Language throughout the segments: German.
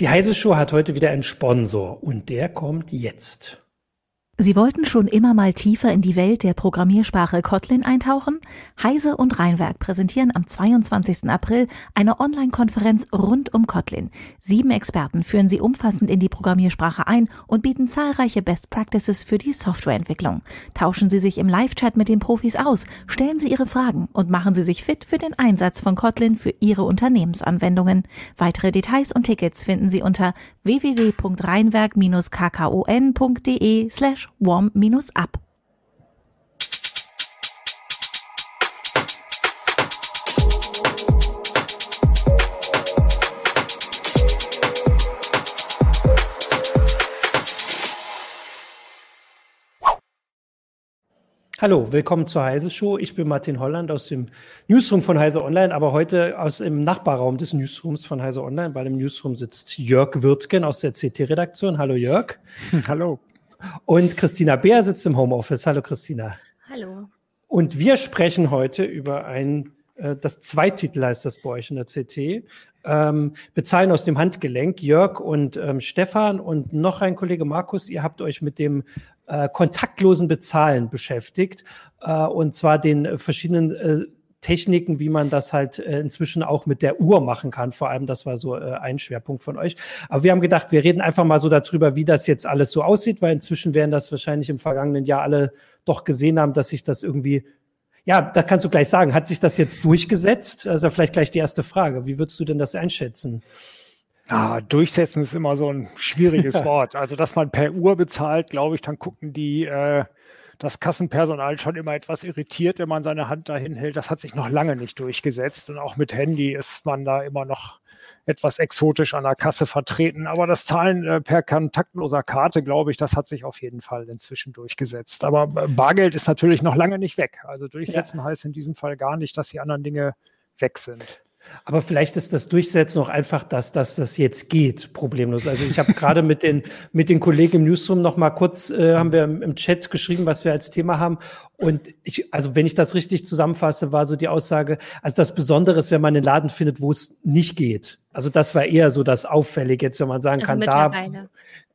Die Heise Show hat heute wieder einen Sponsor und der kommt jetzt. Sie wollten schon immer mal tiefer in die Welt der Programmiersprache Kotlin eintauchen? Heise und Rheinwerk präsentieren am 22. April eine Online-Konferenz rund um Kotlin. Sieben Experten führen Sie umfassend in die Programmiersprache ein und bieten zahlreiche Best Practices für die Softwareentwicklung. Tauschen Sie sich im Live-Chat mit den Profis aus, stellen Sie Ihre Fragen und machen Sie sich fit für den Einsatz von Kotlin für Ihre Unternehmensanwendungen. Weitere Details und Tickets finden Sie unter www.rheinwerk-kkon.de slash warm-up. Hallo, willkommen zur Heise Show. Ich bin Martin Holland aus dem Newsroom von Heise Online, aber heute aus dem Nachbarraum des Newsrooms von Heise Online, weil im Newsroom sitzt Jörg Wirtgen aus der CT-Redaktion. Hallo Jörg. Hallo. Und Christina Beer sitzt im Homeoffice. Hallo Christina. Hallo. Und wir sprechen heute über ein, äh, das Zweititel heißt das bei euch in der CT. Ähm, bezahlen aus dem Handgelenk. Jörg und ähm, Stefan und noch ein Kollege Markus, ihr habt euch mit dem äh, kontaktlosen Bezahlen beschäftigt. Äh, und zwar den verschiedenen äh, Techniken, wie man das halt äh, inzwischen auch mit der Uhr machen kann. Vor allem, das war so äh, ein Schwerpunkt von euch. Aber wir haben gedacht, wir reden einfach mal so darüber, wie das jetzt alles so aussieht, weil inzwischen werden das wahrscheinlich im vergangenen Jahr alle doch gesehen haben, dass sich das irgendwie ja, da kannst du gleich sagen, hat sich das jetzt durchgesetzt? Also vielleicht gleich die erste Frage. Wie würdest du denn das einschätzen? Ah, durchsetzen ist immer so ein schwieriges Wort. Also, dass man per Uhr bezahlt, glaube ich, dann gucken die äh, das Kassenpersonal schon immer etwas irritiert, wenn man seine Hand dahin hält. Das hat sich noch lange nicht durchgesetzt. Und auch mit Handy ist man da immer noch etwas exotisch an der Kasse vertreten. Aber das Zahlen äh, per kontaktloser Karte, glaube ich, das hat sich auf jeden Fall inzwischen durchgesetzt. Aber äh, Bargeld ist natürlich noch lange nicht weg. Also durchsetzen ja. heißt in diesem Fall gar nicht, dass die anderen Dinge weg sind. Aber vielleicht ist das Durchsetzen auch einfach, dass, dass das jetzt geht, problemlos. Also ich habe gerade mit den, mit den Kollegen im Newsroom noch mal kurz, äh, haben wir im, im, Chat geschrieben, was wir als Thema haben. Und ich, also wenn ich das richtig zusammenfasse, war so die Aussage, also das Besondere ist, wenn man einen Laden findet, wo es nicht geht. Also das war eher so das Auffällige jetzt, wenn man sagen also kann, da,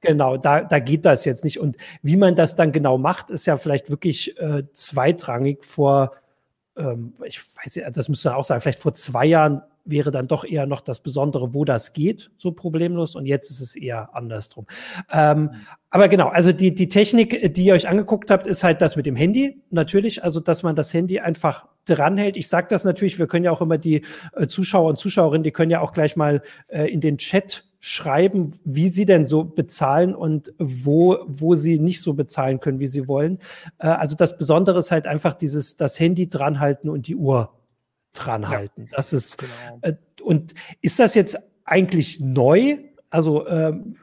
genau, da, da geht das jetzt nicht. Und wie man das dann genau macht, ist ja vielleicht wirklich äh, zweitrangig vor ähm, ich weiß ja, das müsste auch sein, vielleicht vor zwei Jahren wäre dann doch eher noch das Besondere, wo das geht, so problemlos. Und jetzt ist es eher andersrum. Ähm, aber genau, also die, die Technik, die ihr euch angeguckt habt, ist halt das mit dem Handy. Natürlich, also dass man das Handy einfach dranhält. Ich sage das natürlich, wir können ja auch immer die äh, Zuschauer und Zuschauerinnen, die können ja auch gleich mal äh, in den Chat schreiben, wie sie denn so bezahlen und wo, wo sie nicht so bezahlen können, wie sie wollen. Äh, also das Besondere ist halt einfach dieses, das Handy dranhalten und die Uhr dranhalten. Ja, das ist, genau. äh, und ist das jetzt eigentlich neu? Also, ähm,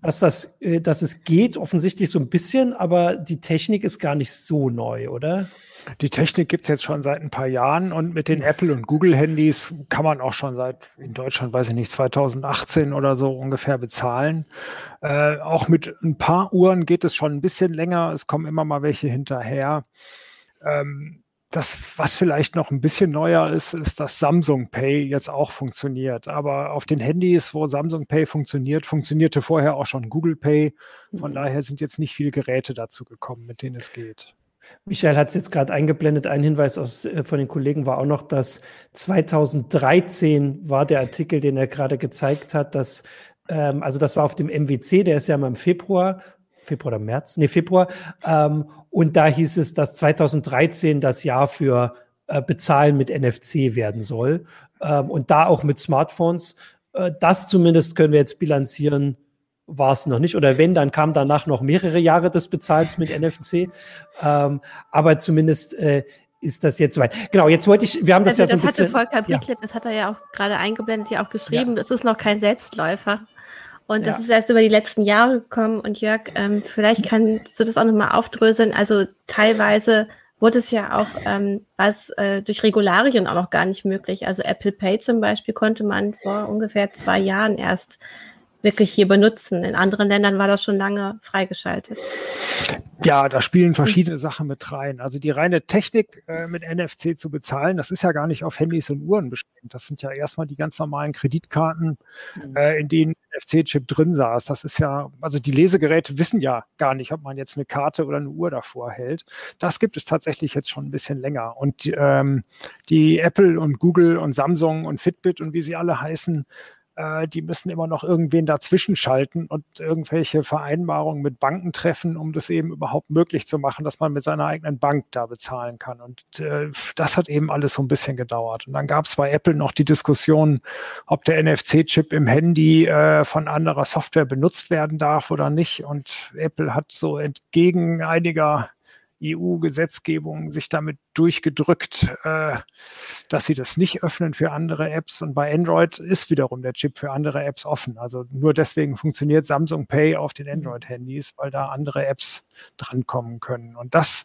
dass das, äh, dass es geht, offensichtlich so ein bisschen, aber die Technik ist gar nicht so neu, oder? Die Technik gibt es jetzt schon seit ein paar Jahren und mit den Apple- und Google-Handys kann man auch schon seit, in Deutschland weiß ich nicht, 2018 oder so ungefähr bezahlen. Äh, auch mit ein paar Uhren geht es schon ein bisschen länger. Es kommen immer mal welche hinterher. Ähm, das, was vielleicht noch ein bisschen neuer ist, ist, dass Samsung Pay jetzt auch funktioniert. Aber auf den Handys, wo Samsung Pay funktioniert, funktionierte vorher auch schon Google Pay. Von mhm. daher sind jetzt nicht viele Geräte dazu gekommen, mit denen es geht. Michael hat es jetzt gerade eingeblendet. Ein Hinweis aus, äh, von den Kollegen war auch noch, dass 2013 war der Artikel, den er gerade gezeigt hat, dass, ähm, also das war auf dem MWC, der ist ja mal im Februar, Februar oder März, nee, Februar. Ähm, und da hieß es, dass 2013 das Jahr für äh, Bezahlen mit NFC werden soll. Ähm, und da auch mit Smartphones. Äh, das zumindest können wir jetzt bilanzieren war es noch nicht. Oder wenn, dann kam danach noch mehrere Jahre des Bezahlens mit NFC. Ähm, aber zumindest äh, ist das jetzt soweit. Genau, jetzt wollte ich, wir haben das also ja so ein bisschen. Das hatte Volker Bietlip, ja. das hat er ja auch gerade eingeblendet, ja auch geschrieben, ja. das ist noch kein Selbstläufer. Und das ja. ist erst über die letzten Jahre gekommen. Und Jörg, ähm, vielleicht kannst du das auch nochmal aufdröseln. Also teilweise wurde es ja auch ähm, was äh, durch Regularien auch noch gar nicht möglich. Also Apple Pay zum Beispiel konnte man vor ungefähr zwei Jahren erst wirklich hier benutzen. In anderen Ländern war das schon lange freigeschaltet. Ja, da spielen verschiedene Sachen mit rein. Also die reine Technik äh, mit NFC zu bezahlen, das ist ja gar nicht auf Handys und Uhren beschränkt. Das sind ja erstmal die ganz normalen Kreditkarten, mhm. äh, in denen NFC-Chip drin saß. Das ist ja, also die Lesegeräte wissen ja gar nicht, ob man jetzt eine Karte oder eine Uhr davor hält. Das gibt es tatsächlich jetzt schon ein bisschen länger. Und ähm, die Apple und Google und Samsung und Fitbit und wie sie alle heißen, äh, die müssen immer noch irgendwen dazwischen schalten und irgendwelche Vereinbarungen mit Banken treffen, um das eben überhaupt möglich zu machen, dass man mit seiner eigenen Bank da bezahlen kann. Und äh, das hat eben alles so ein bisschen gedauert. Und dann gab es bei Apple noch die Diskussion, ob der NFC-Chip im Handy äh, von anderer Software benutzt werden darf oder nicht. Und Apple hat so entgegen einiger EU-Gesetzgebung sich damit durchgedrückt, äh, dass sie das nicht öffnen für andere Apps. Und bei Android ist wiederum der Chip für andere Apps offen. Also nur deswegen funktioniert Samsung Pay auf den Android-Handys, weil da andere Apps drankommen können. Und das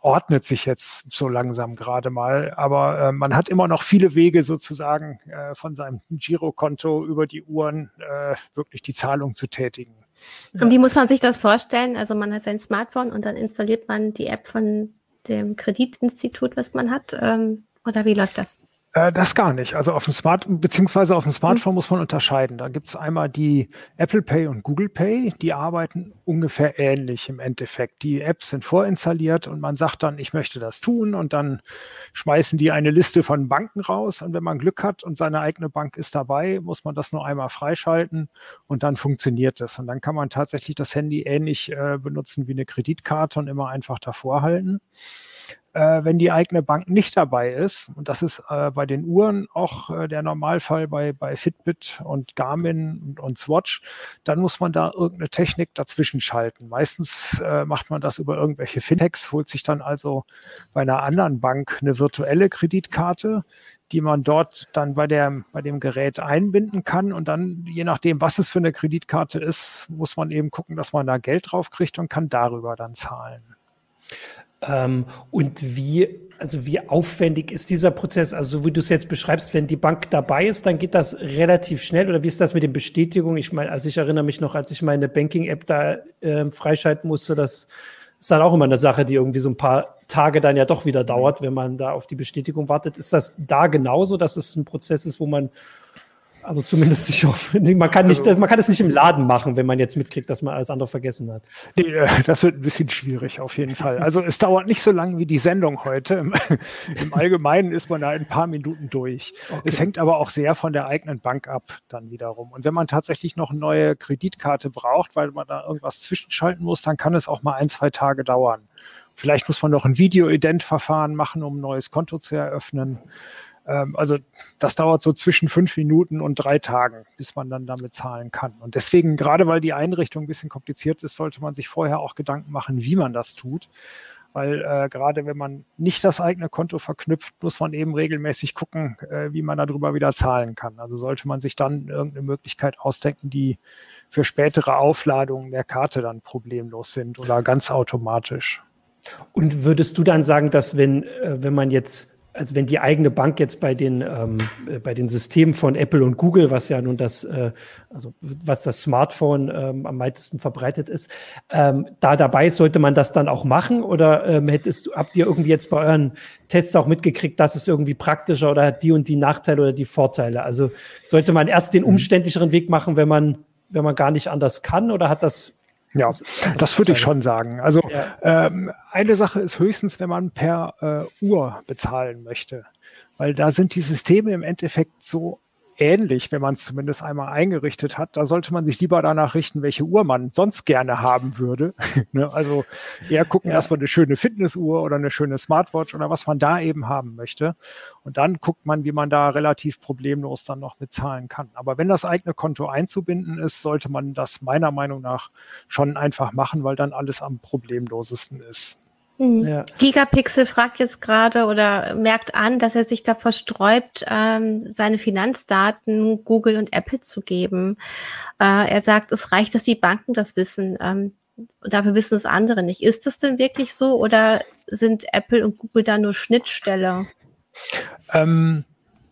ordnet sich jetzt so langsam gerade mal. Aber äh, man hat immer noch viele Wege sozusagen äh, von seinem Girokonto über die Uhren äh, wirklich die Zahlung zu tätigen. Und wie muss man sich das vorstellen? Also man hat sein Smartphone und dann installiert man die App von dem Kreditinstitut, was man hat. Ähm, oder wie läuft das? Äh, das gar nicht. Also auf dem Smart, beziehungsweise auf dem Smartphone muss man unterscheiden. Da gibt es einmal die Apple Pay und Google Pay, die arbeiten ungefähr ähnlich im Endeffekt. Die Apps sind vorinstalliert und man sagt dann, ich möchte das tun und dann schmeißen die eine Liste von Banken raus und wenn man Glück hat und seine eigene Bank ist dabei, muss man das nur einmal freischalten und dann funktioniert es. Und dann kann man tatsächlich das Handy ähnlich äh, benutzen wie eine Kreditkarte und immer einfach davor halten äh, wenn die eigene Bank nicht dabei ist, und das ist äh, bei den Uhren auch äh, der Normalfall bei, bei Fitbit und Garmin und, und Swatch, dann muss man da irgendeine Technik dazwischen schalten. Meistens äh, macht man das über irgendwelche Fintechs, holt sich dann also bei einer anderen Bank eine virtuelle Kreditkarte, die man dort dann bei, der, bei dem Gerät einbinden kann. Und dann, je nachdem, was es für eine Kreditkarte ist, muss man eben gucken, dass man da Geld drauf kriegt und kann darüber dann zahlen. Ähm, und wie, also wie aufwendig ist dieser Prozess? Also so wie du es jetzt beschreibst, wenn die Bank dabei ist, dann geht das relativ schnell. Oder wie ist das mit den Bestätigungen? Ich meine, also ich erinnere mich noch, als ich meine Banking-App da äh, freischalten musste, das ist dann auch immer eine Sache, die irgendwie so ein paar Tage dann ja doch wieder dauert, wenn man da auf die Bestätigung wartet. Ist das da genauso, dass es ein Prozess ist, wo man also zumindest ich hoffe, man kann nicht, also, man kann es nicht im Laden machen, wenn man jetzt mitkriegt, dass man alles andere vergessen hat. Nee, äh, das wird ein bisschen schwierig auf jeden Fall. Also es dauert nicht so lange wie die Sendung heute. Im, Im, Allgemeinen ist man da in ein paar Minuten durch. Okay. Es hängt aber auch sehr von der eigenen Bank ab, dann wiederum. Und wenn man tatsächlich noch eine neue Kreditkarte braucht, weil man da irgendwas zwischenschalten muss, dann kann es auch mal ein, zwei Tage dauern. Vielleicht muss man noch ein Video-Ident-Verfahren machen, um ein neues Konto zu eröffnen. Ähm, also das dauert so zwischen fünf Minuten und drei Tagen, bis man dann damit zahlen kann. Und deswegen, gerade weil die Einrichtung ein bisschen kompliziert ist, sollte man sich vorher auch Gedanken machen, wie man das tut. Weil äh, gerade wenn man nicht das eigene Konto verknüpft, muss man eben regelmäßig gucken, äh, wie man darüber wieder zahlen kann. Also sollte man sich dann irgendeine Möglichkeit ausdenken, die für spätere Aufladungen der Karte dann problemlos sind oder ganz automatisch. Und würdest du dann sagen, dass wenn, äh, wenn man jetzt also wenn die eigene Bank jetzt bei den, ähm, äh, bei den Systemen von Apple und Google, was ja nun das, äh, also was das Smartphone ähm, am weitesten verbreitet ist, ähm, da dabei ist, sollte man das dann auch machen? Oder ähm, hättest, habt ihr irgendwie jetzt bei euren Tests auch mitgekriegt, dass es irgendwie praktischer oder hat die und die Nachteile oder die Vorteile? Also sollte man erst den mhm. umständlicheren Weg machen, wenn man, wenn man gar nicht anders kann, oder hat das ja, das, das würde ich schon sagen. Also ja. ähm, eine Sache ist höchstens, wenn man per äh, Uhr bezahlen möchte, weil da sind die Systeme im Endeffekt so ähnlich, wenn man es zumindest einmal eingerichtet hat. Da sollte man sich lieber danach richten, welche Uhr man sonst gerne haben würde. ne? Also eher gucken, ja. dass man eine schöne Fitnessuhr oder eine schöne Smartwatch oder was man da eben haben möchte. Und dann guckt man, wie man da relativ problemlos dann noch bezahlen kann. Aber wenn das eigene Konto einzubinden ist, sollte man das meiner Meinung nach schon einfach machen, weil dann alles am problemlosesten ist. Mhm. Ja. Gigapixel fragt jetzt gerade oder merkt an, dass er sich da versträubt, ähm, seine Finanzdaten Google und Apple zu geben. Äh, er sagt, es reicht, dass die Banken das wissen. Ähm, dafür wissen es andere nicht. Ist das denn wirklich so oder sind Apple und Google da nur Schnittstelle? Ähm,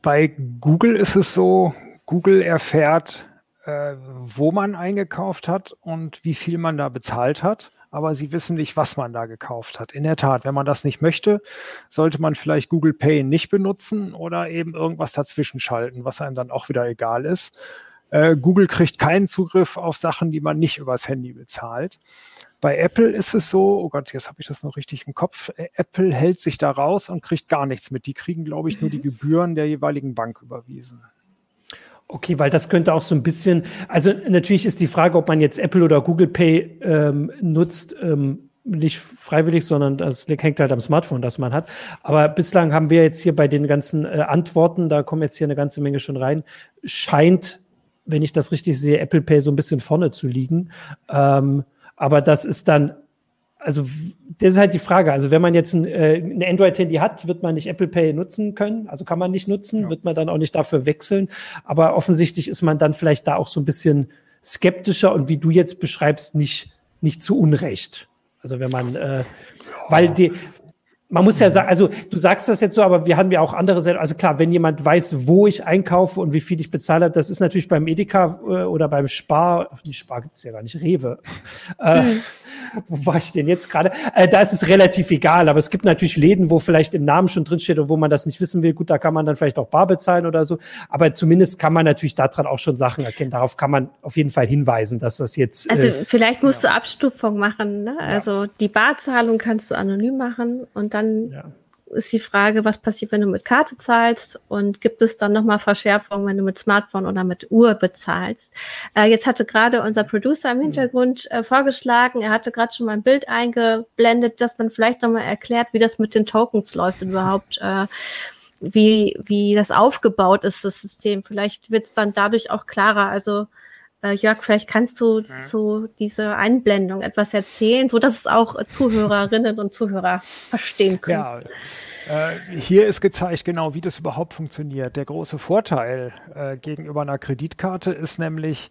bei Google ist es so, Google erfährt äh, wo man eingekauft hat und wie viel man da bezahlt hat aber sie wissen nicht, was man da gekauft hat. In der Tat, wenn man das nicht möchte, sollte man vielleicht Google Pay nicht benutzen oder eben irgendwas dazwischen schalten, was einem dann auch wieder egal ist. Äh, Google kriegt keinen Zugriff auf Sachen, die man nicht übers Handy bezahlt. Bei Apple ist es so, oh Gott, jetzt habe ich das noch richtig im Kopf. Äh, Apple hält sich da raus und kriegt gar nichts mit. Die kriegen, glaube ich, nur die mhm. Gebühren der jeweiligen Bank überwiesen. Okay, weil das könnte auch so ein bisschen, also natürlich ist die Frage, ob man jetzt Apple oder Google Pay ähm, nutzt, ähm, nicht freiwillig, sondern das hängt halt am Smartphone, das man hat. Aber bislang haben wir jetzt hier bei den ganzen äh, Antworten, da kommen jetzt hier eine ganze Menge schon rein, scheint, wenn ich das richtig sehe, Apple Pay so ein bisschen vorne zu liegen. Ähm, aber das ist dann also das ist halt die Frage. Also wenn man jetzt ein, äh, ein Android-Handy hat, wird man nicht Apple Pay nutzen können. Also kann man nicht nutzen, ja. wird man dann auch nicht dafür wechseln. Aber offensichtlich ist man dann vielleicht da auch so ein bisschen skeptischer und wie du jetzt beschreibst, nicht, nicht zu Unrecht. Also wenn man, äh, weil die, man muss ja sagen, also du sagst das jetzt so, aber wir haben ja auch andere. Also klar, wenn jemand weiß, wo ich einkaufe und wie viel ich bezahle, das ist natürlich beim Edeka äh, oder beim Spar, die Spar gibt's ja gar nicht, Rewe. Äh, hm. wo war ich denn jetzt gerade? Äh, da ist es relativ egal, aber es gibt natürlich Läden, wo vielleicht im Namen schon drinsteht und wo man das nicht wissen will. Gut, da kann man dann vielleicht auch bar bezahlen oder so. Aber zumindest kann man natürlich daran auch schon Sachen erkennen. Darauf kann man auf jeden Fall hinweisen, dass das jetzt. Also äh, vielleicht musst ja. du Abstufung machen. Ne? Ja. Also die Barzahlung kannst du anonym machen und dann ja. ist die Frage, was passiert, wenn du mit Karte zahlst und gibt es dann nochmal Verschärfungen, wenn du mit Smartphone oder mit Uhr bezahlst. Äh, jetzt hatte gerade unser Producer im mhm. Hintergrund äh, vorgeschlagen, er hatte gerade schon mal ein Bild eingeblendet, dass man vielleicht nochmal erklärt, wie das mit den Tokens läuft und überhaupt. Äh, wie, wie das aufgebaut ist, das System. Vielleicht wird es dann dadurch auch klarer. Also äh, Jörg, vielleicht kannst du ja. zu dieser Einblendung etwas erzählen, so dass es auch Zuhörerinnen und Zuhörer verstehen können. Ja, äh, hier ist gezeigt genau, wie das überhaupt funktioniert. Der große Vorteil äh, gegenüber einer Kreditkarte ist nämlich,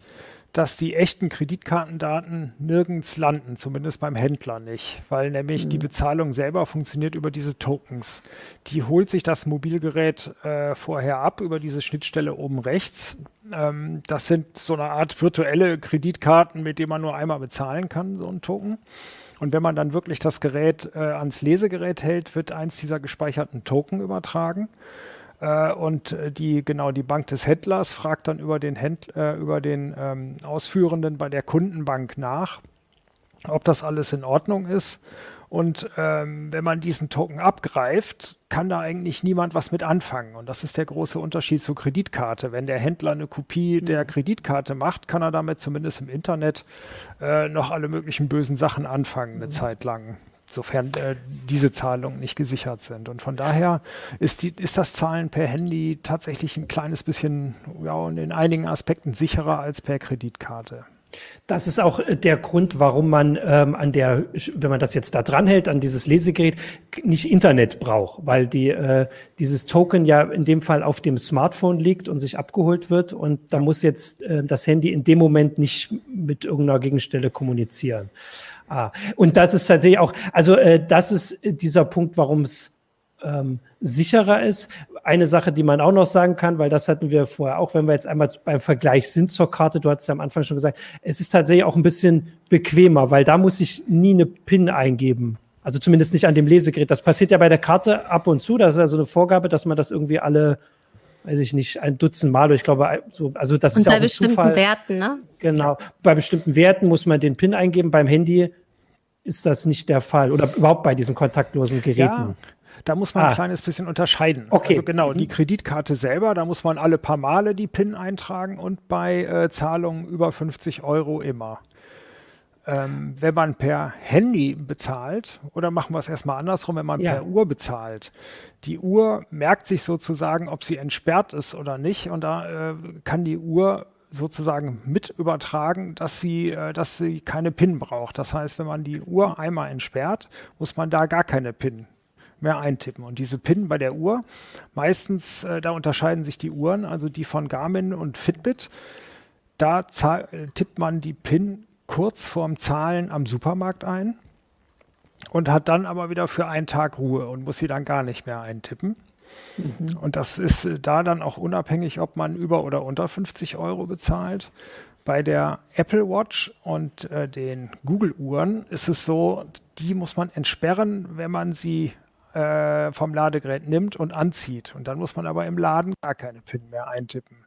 dass die echten Kreditkartendaten nirgends landen, zumindest beim Händler nicht, weil nämlich mhm. die Bezahlung selber funktioniert über diese Tokens. Die holt sich das Mobilgerät äh, vorher ab über diese Schnittstelle oben rechts. Ähm, das sind so eine Art virtuelle Kreditkarten, mit denen man nur einmal bezahlen kann, so ein Token. Und wenn man dann wirklich das Gerät äh, ans Lesegerät hält, wird eins dieser gespeicherten Token übertragen. Äh, und die, genau, die Bank des Händlers fragt dann über den, Händl äh, über den ähm, Ausführenden bei der Kundenbank nach, ob das alles in Ordnung ist. Und ähm, wenn man diesen Token abgreift, kann da eigentlich niemand was mit anfangen. Und das ist der große Unterschied zur Kreditkarte. Wenn der Händler eine Kopie der mhm. Kreditkarte macht, kann er damit zumindest im Internet äh, noch alle möglichen bösen Sachen anfangen, eine mhm. Zeit lang sofern äh, diese Zahlungen nicht gesichert sind. Und von daher ist, die, ist das Zahlen per Handy tatsächlich ein kleines bisschen, ja, und in einigen Aspekten sicherer als per Kreditkarte. Das ist auch äh, der Grund, warum man ähm, an der, wenn man das jetzt da dran hält, an dieses Lesegerät, nicht Internet braucht, weil die, äh, dieses Token ja in dem Fall auf dem Smartphone liegt und sich abgeholt wird und da muss jetzt äh, das Handy in dem Moment nicht mit irgendeiner Gegenstelle kommunizieren. Ah, und das ist tatsächlich auch, also äh, das ist dieser Punkt, warum es ähm, sicherer ist. Eine Sache, die man auch noch sagen kann, weil das hatten wir vorher auch, wenn wir jetzt einmal beim Vergleich sind zur Karte, du hattest ja am Anfang schon gesagt, es ist tatsächlich auch ein bisschen bequemer, weil da muss ich nie eine PIN eingeben. Also zumindest nicht an dem Lesegerät. Das passiert ja bei der Karte ab und zu. Das ist ja so eine Vorgabe, dass man das irgendwie alle weiß ich nicht, ein Dutzend Mal. Ich glaube, so, also das und ist ja auch ein bestimmten Zufall. Werten, ne? Genau. Bei bestimmten Werten muss man den PIN eingeben. Beim Handy ist das nicht der Fall oder überhaupt bei diesen kontaktlosen Geräten. Ja, da muss man ah. ein kleines bisschen unterscheiden. Okay. Also genau, die mhm. Kreditkarte selber, da muss man alle paar Male die PIN eintragen und bei äh, Zahlungen über 50 Euro immer. Ähm, wenn man per Handy bezahlt, oder machen wir es erstmal andersrum, wenn man ja. per Uhr bezahlt, die Uhr merkt sich sozusagen, ob sie entsperrt ist oder nicht, und da äh, kann die Uhr sozusagen mit übertragen, dass sie, äh, dass sie keine PIN braucht. Das heißt, wenn man die Uhr einmal entsperrt, muss man da gar keine PIN mehr eintippen. Und diese PIN bei der Uhr, meistens, äh, da unterscheiden sich die Uhren, also die von Garmin und Fitbit, da tippt man die PIN kurz vorm Zahlen am Supermarkt ein und hat dann aber wieder für einen Tag Ruhe und muss sie dann gar nicht mehr eintippen. Mhm. Und das ist äh, da dann auch unabhängig, ob man über oder unter 50 Euro bezahlt. Bei der Apple Watch und äh, den Google-Uhren ist es so, die muss man entsperren, wenn man sie äh, vom Ladegerät nimmt und anzieht. Und dann muss man aber im Laden gar keine PIN mehr eintippen.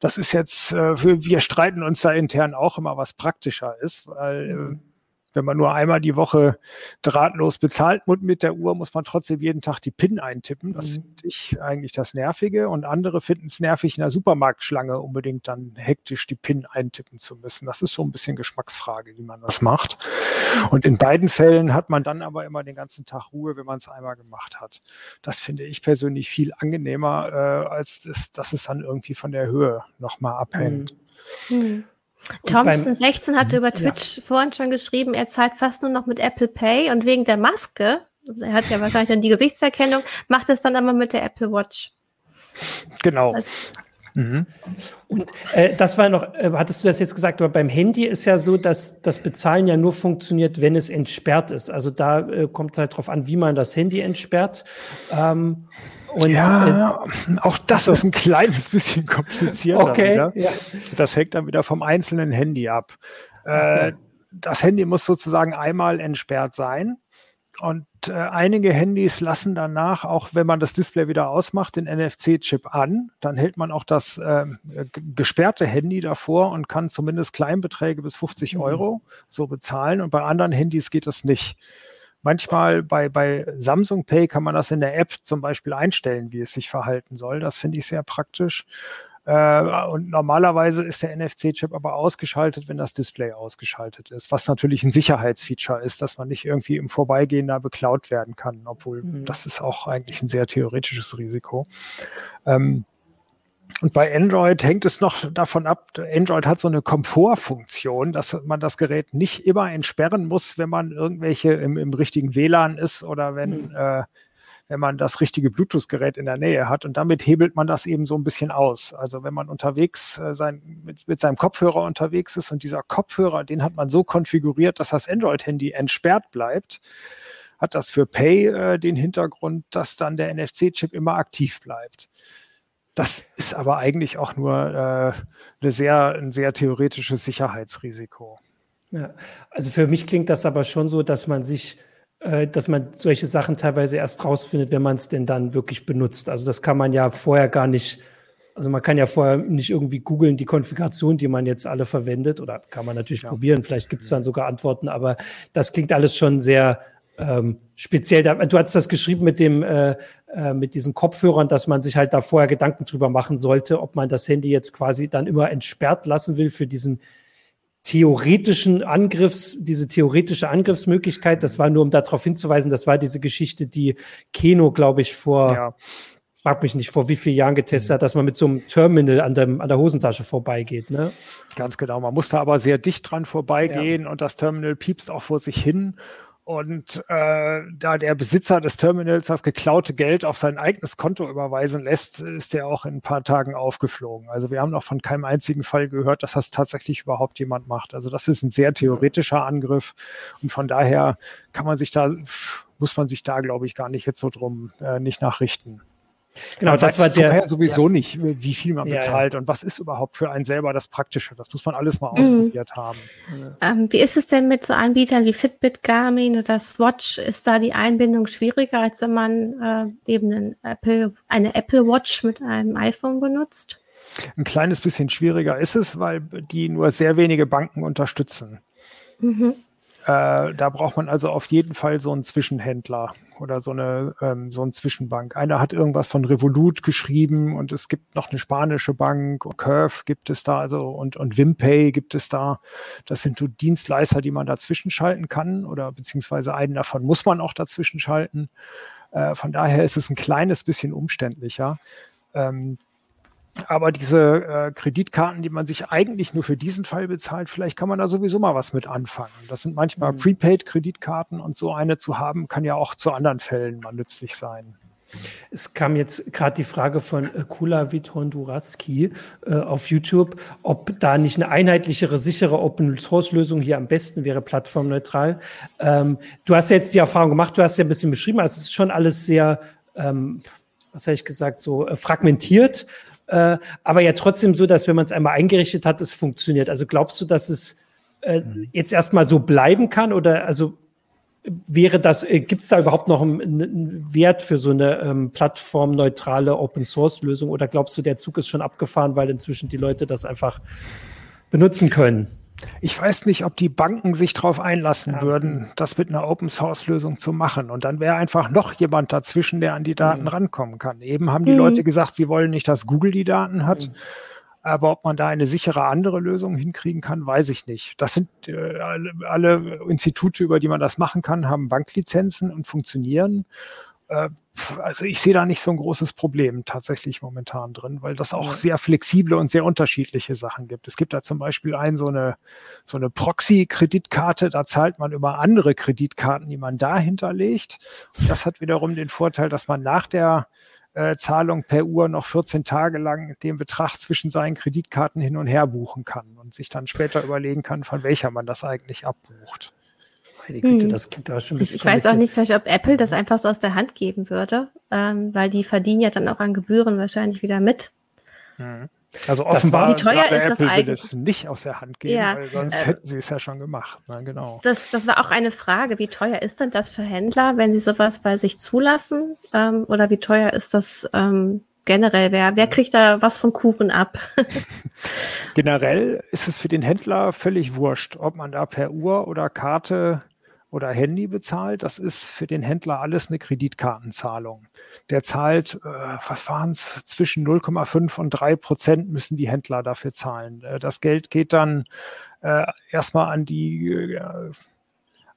Das ist jetzt, äh, wir streiten uns da intern auch immer, was praktischer ist, weil äh, wenn man nur einmal die Woche drahtlos bezahlt mit der Uhr, muss man trotzdem jeden Tag die PIN eintippen. Das mhm. finde ich eigentlich das Nervige. Und andere finden es nervig, in der Supermarktschlange unbedingt dann hektisch die PIN eintippen zu müssen. Das ist so ein bisschen Geschmacksfrage, wie man das macht. Und in beiden Fällen hat man dann aber immer den ganzen Tag Ruhe, wenn man es einmal gemacht hat. Das finde ich persönlich viel angenehmer, äh, als das, dass es dann irgendwie von der Höhe nochmal abhängt. Mhm. Mhm. Thompson 16 hatte über Twitch ja. vorhin schon geschrieben, er zahlt fast nur noch mit Apple Pay und wegen der Maske, er hat ja wahrscheinlich dann die Gesichtserkennung, macht es dann aber mit der Apple Watch. Genau. Also, mhm. Und äh, das war noch, äh, hattest du das jetzt gesagt, aber beim Handy ist ja so, dass das Bezahlen ja nur funktioniert, wenn es entsperrt ist. Also da äh, kommt halt drauf an, wie man das Handy entsperrt. Ähm, und, ja, äh, auch das ist ein kleines bisschen komplizierter. Okay. Ja. Das hängt dann wieder vom einzelnen Handy ab. Äh, das Handy muss sozusagen einmal entsperrt sein. Und äh, einige Handys lassen danach, auch wenn man das Display wieder ausmacht, den NFC-Chip an. Dann hält man auch das äh, gesperrte Handy davor und kann zumindest Kleinbeträge bis 50 mhm. Euro so bezahlen. Und bei anderen Handys geht das nicht. Manchmal bei, bei Samsung Pay kann man das in der App zum Beispiel einstellen, wie es sich verhalten soll. Das finde ich sehr praktisch. Äh, und normalerweise ist der NFC-Chip aber ausgeschaltet, wenn das Display ausgeschaltet ist, was natürlich ein Sicherheitsfeature ist, dass man nicht irgendwie im Vorbeigehen da beklaut werden kann, obwohl mhm. das ist auch eigentlich ein sehr theoretisches Risiko. Ähm, und bei Android hängt es noch davon ab, Android hat so eine Komfortfunktion, dass man das Gerät nicht immer entsperren muss, wenn man irgendwelche im, im richtigen WLAN ist oder wenn, mhm. äh, wenn man das richtige Bluetooth-Gerät in der Nähe hat. Und damit hebelt man das eben so ein bisschen aus. Also wenn man unterwegs äh, sein, mit, mit seinem Kopfhörer unterwegs ist und dieser Kopfhörer, den hat man so konfiguriert, dass das Android-Handy entsperrt bleibt, hat das für Pay äh, den Hintergrund, dass dann der NFC-Chip immer aktiv bleibt. Das ist aber eigentlich auch nur äh, eine sehr, ein sehr theoretisches Sicherheitsrisiko. Ja, also für mich klingt das aber schon so, dass man sich, äh, dass man solche Sachen teilweise erst rausfindet, wenn man es denn dann wirklich benutzt. Also das kann man ja vorher gar nicht, also man kann ja vorher nicht irgendwie googeln, die Konfiguration, die man jetzt alle verwendet, oder kann man natürlich ja. probieren, vielleicht gibt es dann sogar Antworten, aber das klingt alles schon sehr ähm, speziell, du hast das geschrieben mit dem, äh, äh, mit diesen Kopfhörern, dass man sich halt da vorher Gedanken drüber machen sollte, ob man das Handy jetzt quasi dann immer entsperrt lassen will für diesen theoretischen Angriffs, diese theoretische Angriffsmöglichkeit. Das war nur, um darauf hinzuweisen, das war diese Geschichte, die Keno, glaube ich, vor, ja. frag mich nicht, vor wie vielen Jahren getestet hat, dass man mit so einem Terminal an, dem, an der Hosentasche vorbeigeht. Ne? Ganz genau. Man musste aber sehr dicht dran vorbeigehen ja. und das Terminal piepst auch vor sich hin. Und äh, da der Besitzer des Terminals das geklaute Geld auf sein eigenes Konto überweisen lässt, ist der auch in ein paar Tagen aufgeflogen. Also wir haben noch von keinem einzigen Fall gehört, dass das tatsächlich überhaupt jemand macht. Also das ist ein sehr theoretischer Angriff und von daher kann man sich da, muss man sich da, glaube ich, gar nicht jetzt so drum äh, nicht nachrichten. Genau, man das war der. Vorher sowieso ja. nicht, wie viel man bezahlt ja. und was ist überhaupt für einen selber das Praktische. Das muss man alles mal mhm. ausprobiert haben. Ähm, wie ist es denn mit so Anbietern wie Fitbit, Garmin oder Swatch? Ist da die Einbindung schwieriger, als wenn man äh, eben Apple, eine Apple Watch mit einem iPhone benutzt? Ein kleines bisschen schwieriger ist es, weil die nur sehr wenige Banken unterstützen. Mhm. Äh, da braucht man also auf jeden Fall so einen Zwischenhändler oder so eine ähm, so eine Zwischenbank. Einer hat irgendwas von Revolut geschrieben und es gibt noch eine spanische Bank, Curve gibt es da also und und Wimpay gibt es da. Das sind so Dienstleister, die man dazwischen schalten kann oder beziehungsweise einen davon muss man auch dazwischen schalten. Äh, von daher ist es ein kleines bisschen umständlicher. Ähm, aber diese äh, Kreditkarten, die man sich eigentlich nur für diesen Fall bezahlt, vielleicht kann man da sowieso mal was mit anfangen. Das sind manchmal mhm. Prepaid-Kreditkarten und so eine zu haben, kann ja auch zu anderen Fällen mal nützlich sein. Es kam jetzt gerade die Frage von äh, Kula Vitonduraski äh, auf YouTube, ob da nicht eine einheitlichere, sichere Open-Source-Lösung hier am besten wäre, plattformneutral. Ähm, du hast ja jetzt die Erfahrung gemacht, du hast ja ein bisschen beschrieben, also es ist schon alles sehr ähm, was habe ich gesagt, so äh, fragmentiert, äh, aber ja trotzdem so, dass wenn man es einmal eingerichtet hat, es funktioniert. Also glaubst du, dass es äh, mhm. jetzt erstmal so bleiben kann oder also wäre das, äh, gibt es da überhaupt noch einen, einen, Wert für so eine ähm, plattformneutrale Open-Source-Lösung oder glaubst du, der Zug ist schon abgefahren, weil inzwischen die Leute das einfach benutzen können? Ich weiß nicht, ob die Banken sich darauf einlassen ja. würden, das mit einer Open-Source-Lösung zu machen. Und dann wäre einfach noch jemand dazwischen, der an die Daten mhm. rankommen kann. Eben haben die mhm. Leute gesagt, sie wollen nicht, dass Google die Daten hat. Mhm. Aber ob man da eine sichere andere Lösung hinkriegen kann, weiß ich nicht. Das sind äh, alle, alle, Institute, über die man das machen kann, haben Banklizenzen und funktionieren. Äh, also ich sehe da nicht so ein großes Problem tatsächlich momentan drin, weil das auch sehr flexible und sehr unterschiedliche Sachen gibt. Es gibt da zum Beispiel ein so eine, so eine Proxy-Kreditkarte, da zahlt man über andere Kreditkarten, die man da hinterlegt. Und das hat wiederum den Vorteil, dass man nach der äh, Zahlung per Uhr noch 14 Tage lang den Betrag zwischen seinen Kreditkarten hin und her buchen kann und sich dann später überlegen kann, von welcher man das eigentlich abbucht. Meine Güte, hm. das klingt da schon ein bisschen. Ich weiß auch nicht, ob Apple das einfach so aus der Hand geben würde, ähm, weil die verdienen ja dann auch an Gebühren wahrscheinlich wieder mit. Mhm. Also offenbar wie teuer ist das Apple will es nicht aus der Hand geben, ja, weil sonst äh, hätten sie es ja schon gemacht. Na, genau. Das, das war auch eine Frage. Wie teuer ist denn das für Händler, wenn sie sowas bei sich zulassen? Ähm, oder wie teuer ist das ähm, generell? Wer, wer kriegt da was vom Kuchen ab? generell ist es für den Händler völlig wurscht, ob man da per Uhr oder Karte oder Handy bezahlt. Das ist für den Händler alles eine Kreditkartenzahlung. Der zahlt, äh, was waren es, zwischen 0,5 und 3 Prozent müssen die Händler dafür zahlen. Äh, das Geld geht dann äh, erstmal an die äh,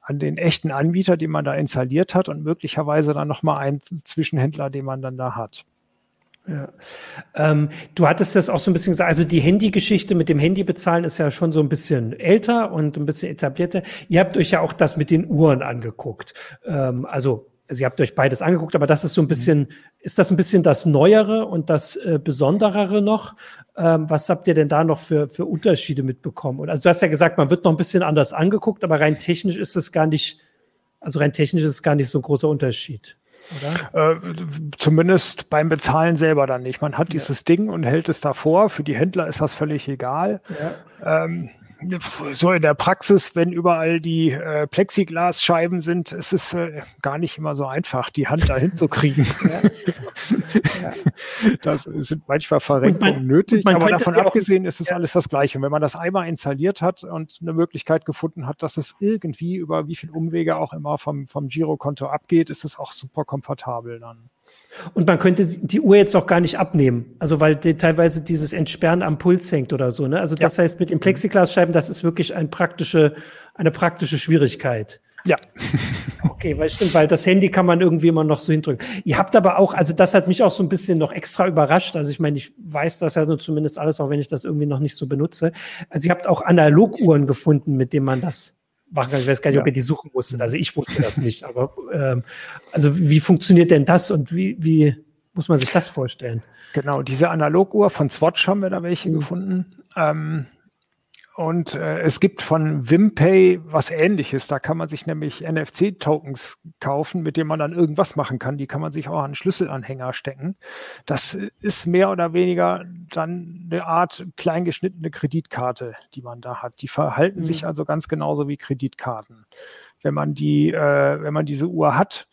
an den echten Anbieter, den man da installiert hat und möglicherweise dann nochmal einen Zwischenhändler, den man dann da hat. Ja. Ähm, du hattest das auch so ein bisschen gesagt, also die Handygeschichte mit dem Handy bezahlen ist ja schon so ein bisschen älter und ein bisschen etablierter. Ihr habt euch ja auch das mit den Uhren angeguckt. Ähm, also, also ihr habt euch beides angeguckt, aber das ist so ein bisschen, mhm. ist das ein bisschen das Neuere und das äh, Besonderere noch? Ähm, was habt ihr denn da noch für, für Unterschiede mitbekommen? Und also du hast ja gesagt, man wird noch ein bisschen anders angeguckt, aber rein technisch ist es gar nicht, also rein technisch ist es gar nicht so ein großer Unterschied. Äh, zumindest beim Bezahlen selber dann nicht. Man hat ja. dieses Ding und hält es davor. Für die Händler ist das völlig egal. Ja. Ähm, so in der Praxis, wenn überall die äh, Plexiglasscheiben sind, ist es äh, gar nicht immer so einfach, die Hand dahin zu kriegen. ja. Das sind manchmal Verrenkungen man, nötig, aber davon abgesehen ist es ja. alles das Gleiche. Und wenn man das einmal installiert hat und eine Möglichkeit gefunden hat, dass es irgendwie über wie viele Umwege auch immer vom, vom Girokonto abgeht, ist es auch super komfortabel dann. Und man könnte die Uhr jetzt auch gar nicht abnehmen. Also weil die, teilweise dieses Entsperren am Puls hängt oder so. Ne? Also das ja. heißt, mit den Plexiglasscheiben, das ist wirklich ein praktische, eine praktische Schwierigkeit. Ja. Okay, weil stimmt, weil das Handy kann man irgendwie immer noch so hindrücken. Ihr habt aber auch, also das hat mich auch so ein bisschen noch extra überrascht. Also ich meine, ich weiß das ja nur zumindest alles, auch wenn ich das irgendwie noch nicht so benutze. Also ihr habt auch Analoguhren gefunden, mit denen man das machen kann. Ich weiß gar nicht, ja. ob ihr die suchen musstet. Also ich wusste das nicht. Aber ähm, also wie funktioniert denn das und wie, wie muss man sich das vorstellen? Genau, diese Analoguhr von Swatch haben wir da welche mhm. gefunden. Ähm, und äh, es gibt von Wimpay was ähnliches. Da kann man sich nämlich NFC-Tokens kaufen, mit denen man dann irgendwas machen kann. Die kann man sich auch an einen Schlüsselanhänger stecken. Das ist mehr oder weniger dann eine Art kleingeschnittene Kreditkarte, die man da hat. Die verhalten mhm. sich also ganz genauso wie Kreditkarten. Wenn man die, äh, wenn man diese Uhr hat,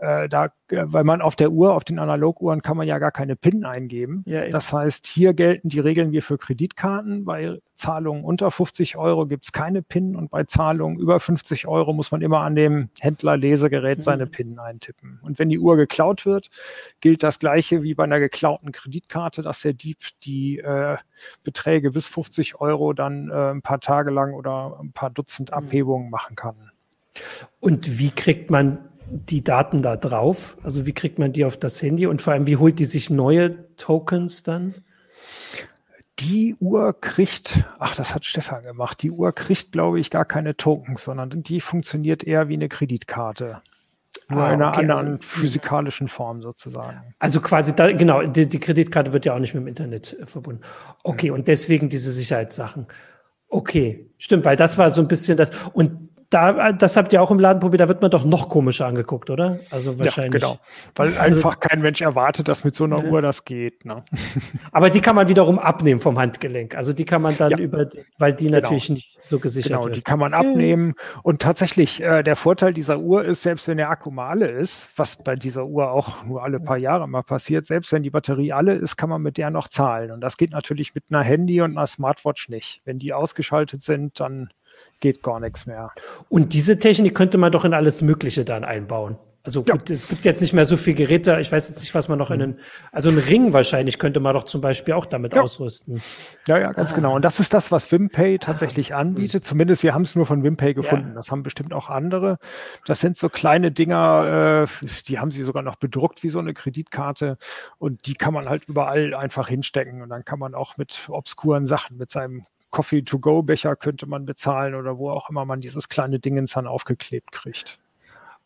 äh, da, äh, weil man auf der Uhr, auf den Analoguhren kann man ja gar keine PIN eingeben. Ja, das heißt, hier gelten die Regeln wie für Kreditkarten. Bei Zahlungen unter 50 Euro gibt es keine PIN und bei Zahlungen über 50 Euro muss man immer an dem Händler-Lesegerät mhm. seine PIN eintippen. Und wenn die Uhr geklaut wird, gilt das gleiche wie bei einer geklauten Kreditkarte, dass der Dieb die äh, Beträge bis 50 Euro dann äh, ein paar Tage lang oder ein paar Dutzend mhm. Abhebungen machen kann. Und wie kriegt man die Daten da drauf? Also wie kriegt man die auf das Handy und vor allem, wie holt die sich neue Tokens dann? Die Uhr kriegt, ach, das hat Stefan gemacht, die Uhr kriegt, glaube ich, gar keine Tokens, sondern die funktioniert eher wie eine Kreditkarte. Nur ah, in einer okay, also anderen also, physikalischen Form sozusagen. Also quasi, da, genau, die, die, Kreditkarte wird ja auch nicht mit dem Internet äh, verbunden. Okay, ja. und deswegen diese Sicherheitssachen. Okay, stimmt, weil das war so ein bisschen das. Und da, das habt ihr auch im Laden probiert, da wird man doch noch komischer angeguckt, oder? Also wahrscheinlich. Ja, genau. Weil also, einfach kein Mensch erwartet, dass mit so einer ja. Uhr das geht. Ne? Aber die kann man wiederum abnehmen vom Handgelenk. Also die kann man dann ja. über, weil die genau. natürlich nicht so gesichert genau, wird. die kann man abnehmen. Und tatsächlich, äh, der Vorteil dieser Uhr ist, selbst wenn der Akku mal alle ist, was bei dieser Uhr auch nur alle paar Jahre mal passiert, selbst wenn die Batterie alle ist, kann man mit der noch zahlen. Und das geht natürlich mit einer Handy und einer Smartwatch nicht. Wenn die ausgeschaltet sind, dann geht gar nichts mehr. Und diese Technik könnte man doch in alles Mögliche dann einbauen. Also gut, ja. es gibt jetzt nicht mehr so viele Geräte. Ich weiß jetzt nicht, was man noch in einen, also einen Ring wahrscheinlich könnte man doch zum Beispiel auch damit ja. ausrüsten. Ja, ja, ganz ah. genau. Und das ist das, was Wimpay tatsächlich ah. anbietet. Zumindest wir haben es nur von Wimpay gefunden. Ja. Das haben bestimmt auch andere. Das sind so kleine Dinger, äh, die haben sie sogar noch bedruckt wie so eine Kreditkarte. Und die kann man halt überall einfach hinstecken. Und dann kann man auch mit obskuren Sachen, mit seinem Coffee-to-go-Becher könnte man bezahlen oder wo auch immer man dieses kleine Dingens dann aufgeklebt kriegt.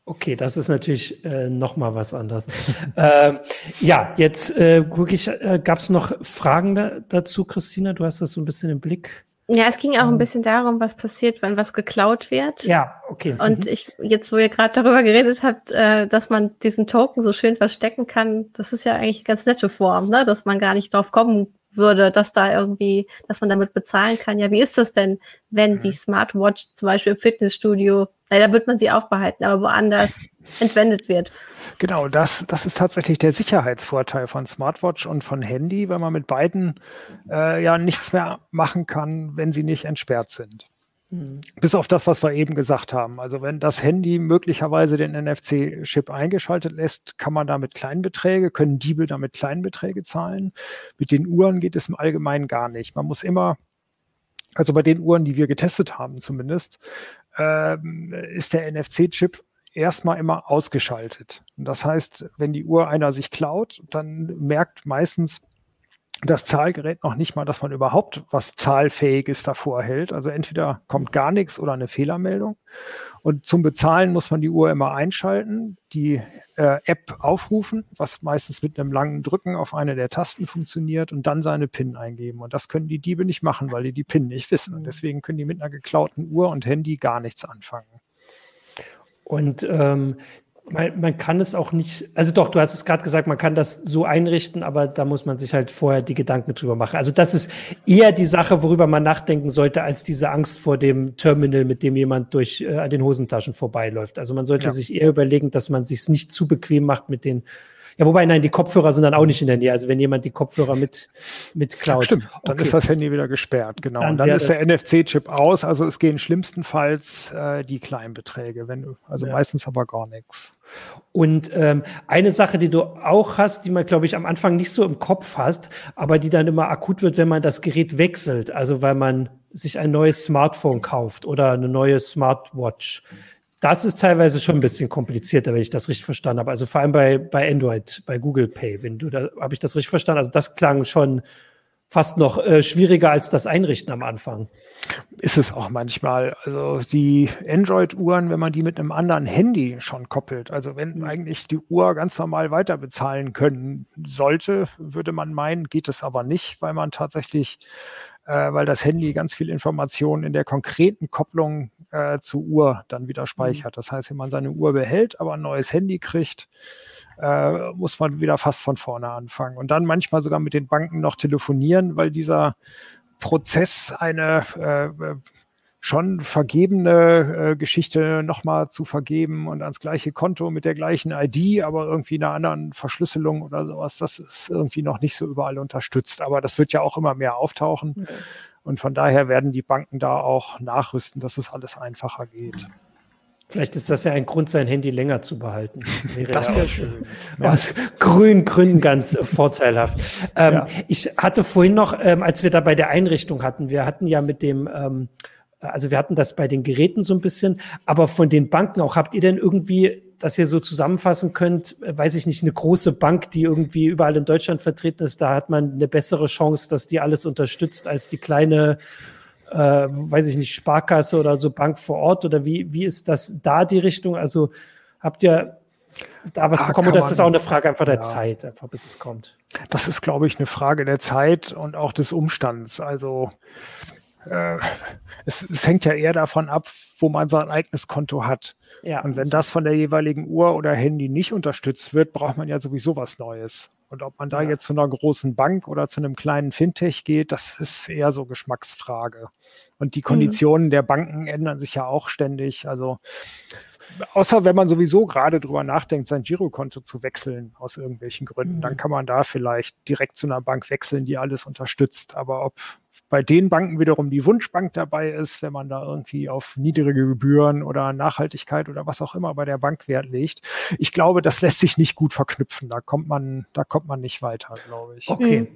Okay, das ist natürlich äh, noch mal was anderes. äh, ja, jetzt äh, gucke ich, äh, gab es noch Fragen da, dazu, Christina? Du hast das so ein bisschen im Blick. Ja, es ging auch ein ähm. bisschen darum, was passiert, wenn was geklaut wird. Ja, okay. Und mhm. ich, jetzt, wo ihr gerade darüber geredet habt, äh, dass man diesen Token so schön verstecken kann, das ist ja eigentlich eine ganz nette Form, ne? dass man gar nicht drauf kommen würde, dass da irgendwie, dass man damit bezahlen kann. Ja, wie ist das denn, wenn die mhm. Smartwatch zum Beispiel im Fitnessstudio, leider wird man sie aufbehalten, aber woanders entwendet wird? Genau, das, das ist tatsächlich der Sicherheitsvorteil von Smartwatch und von Handy, weil man mit beiden äh, ja nichts mehr machen kann, wenn sie nicht entsperrt sind. Mhm. Bis auf das, was wir eben gesagt haben. Also wenn das Handy möglicherweise den NFC-Chip eingeschaltet lässt, kann man damit Kleinbeträge, können Diebe damit Kleinbeträge zahlen. Mit den Uhren geht es im Allgemeinen gar nicht. Man muss immer, also bei den Uhren, die wir getestet haben zumindest, ähm, ist der NFC-Chip erstmal immer ausgeschaltet. Und das heißt, wenn die Uhr einer sich klaut, dann merkt meistens das Zahlgerät noch nicht mal, dass man überhaupt was Zahlfähiges davor hält. Also entweder kommt gar nichts oder eine Fehlermeldung. Und zum Bezahlen muss man die Uhr immer einschalten, die äh, App aufrufen, was meistens mit einem langen Drücken auf eine der Tasten funktioniert und dann seine PIN eingeben. Und das können die Diebe nicht machen, weil die die PIN nicht wissen. Und deswegen können die mit einer geklauten Uhr und Handy gar nichts anfangen. Und ähm, man, man, kann es auch nicht, also doch, du hast es gerade gesagt, man kann das so einrichten, aber da muss man sich halt vorher die Gedanken drüber machen. Also das ist eher die Sache, worüber man nachdenken sollte, als diese Angst vor dem Terminal, mit dem jemand durch äh, den Hosentaschen vorbeiläuft. Also man sollte ja. sich eher überlegen, dass man sich nicht zu bequem macht mit den ja, wobei, nein, die Kopfhörer sind dann auch nicht in der Nähe. Also wenn jemand die Kopfhörer mit, mit klaut. Stimmt, dann okay. ist das Handy wieder gesperrt, genau. Dann, und dann ist der NFC-Chip aus. Also es gehen schlimmstenfalls äh, die Kleinbeträge, wenn, also ja. meistens aber gar nichts. Und ähm, eine Sache, die du auch hast, die man, glaube ich, am Anfang nicht so im Kopf hast, aber die dann immer akut wird, wenn man das Gerät wechselt. Also weil man sich ein neues Smartphone kauft oder eine neue Smartwatch. Das ist teilweise schon ein bisschen komplizierter, wenn ich das richtig verstanden habe. Also vor allem bei, bei Android, bei Google Pay, wenn du da, habe ich das richtig verstanden? Also das klang schon fast noch äh, schwieriger als das Einrichten am Anfang. Ist es auch manchmal. Also die Android-Uhren, wenn man die mit einem anderen Handy schon koppelt, also wenn mhm. eigentlich die Uhr ganz normal weiter bezahlen können sollte, würde man meinen, geht es aber nicht, weil man tatsächlich, äh, weil das Handy ganz viel Informationen in der konkreten Kopplung äh, zur Uhr dann wieder mhm. speichert. Das heißt, wenn man seine Uhr behält, aber ein neues Handy kriegt, äh, muss man wieder fast von vorne anfangen. Und dann manchmal sogar mit den Banken noch telefonieren, weil dieser Prozess eine äh, schon vergebene äh, Geschichte nochmal zu vergeben und ans gleiche Konto mit der gleichen ID, aber irgendwie einer anderen Verschlüsselung oder sowas, das ist irgendwie noch nicht so überall unterstützt. Aber das wird ja auch immer mehr auftauchen. Mhm. Und von daher werden die Banken da auch nachrüsten, dass es alles einfacher geht. Vielleicht ist das ja ein Grund, sein Handy länger zu behalten. Wäre das wäre schön. Aus grünen Gründen ganz vorteilhaft. Ähm, ja. Ich hatte vorhin noch, ähm, als wir da bei der Einrichtung hatten, wir hatten ja mit dem, ähm, also wir hatten das bei den Geräten so ein bisschen, aber von den Banken auch, habt ihr denn irgendwie, dass ihr so zusammenfassen könnt, äh, weiß ich nicht, eine große Bank, die irgendwie überall in Deutschland vertreten ist, da hat man eine bessere Chance, dass die alles unterstützt als die kleine äh, weiß ich nicht, Sparkasse oder so Bank vor Ort oder wie, wie ist das da die Richtung? Also habt ihr da was ah, bekommen oder ist das auch eine Frage einfach der ja. Zeit, einfach bis es kommt? Das ist, glaube ich, eine Frage der Zeit und auch des Umstands. Also äh, es, es hängt ja eher davon ab, wo man sein eigenes Konto hat. Ja, und wenn das von der jeweiligen Uhr oder Handy nicht unterstützt wird, braucht man ja sowieso was Neues. Und ob man da ja. jetzt zu einer großen Bank oder zu einem kleinen Fintech geht, das ist eher so Geschmacksfrage. Und die mhm. Konditionen mhm. der Banken ändern sich ja auch ständig. Also außer wenn man sowieso gerade drüber nachdenkt, sein Girokonto zu wechseln aus irgendwelchen Gründen, mhm. dann kann man da vielleicht direkt zu einer Bank wechseln, die alles unterstützt. Aber ob bei den Banken wiederum die Wunschbank dabei ist, wenn man da irgendwie auf niedrige Gebühren oder Nachhaltigkeit oder was auch immer bei der Bank Wert legt. Ich glaube, das lässt sich nicht gut verknüpfen. Da kommt man, da kommt man nicht weiter, glaube ich. Okay. Mhm.